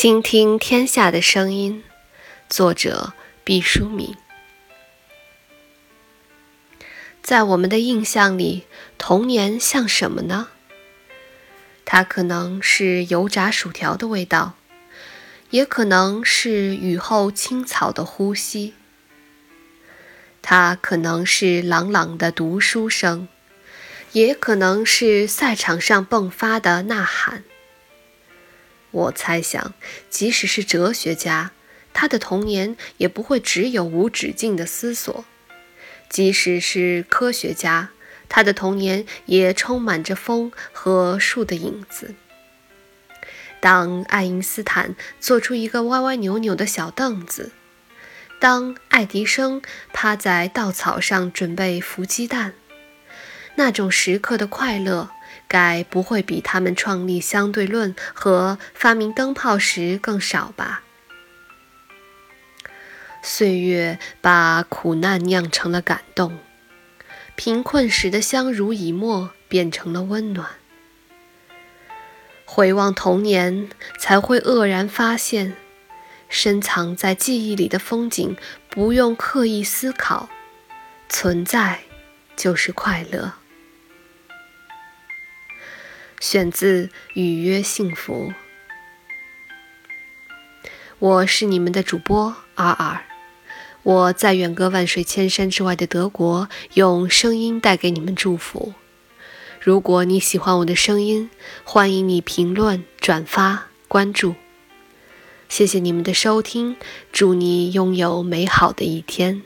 倾听天下的声音，作者毕淑敏。在我们的印象里，童年像什么呢？它可能是油炸薯条的味道，也可能是雨后青草的呼吸。它可能是朗朗的读书声，也可能是赛场上迸发的呐喊。我猜想，即使是哲学家，他的童年也不会只有无止境的思索；即使是科学家，他的童年也充满着风和树的影子。当爱因斯坦做出一个歪歪扭扭的小凳子，当爱迪生趴在稻草上准备孵鸡蛋，那种时刻的快乐。该不会比他们创立相对论和发明灯泡时更少吧？岁月把苦难酿成了感动，贫困时的相濡以沫变成了温暖。回望童年，才会愕然发现，深藏在记忆里的风景不用刻意思考，存在就是快乐。选自《语约幸福》，我是你们的主播阿尔，我在远隔万水千山之外的德国，用声音带给你们祝福。如果你喜欢我的声音，欢迎你评论、转发、关注。谢谢你们的收听，祝你拥有美好的一天。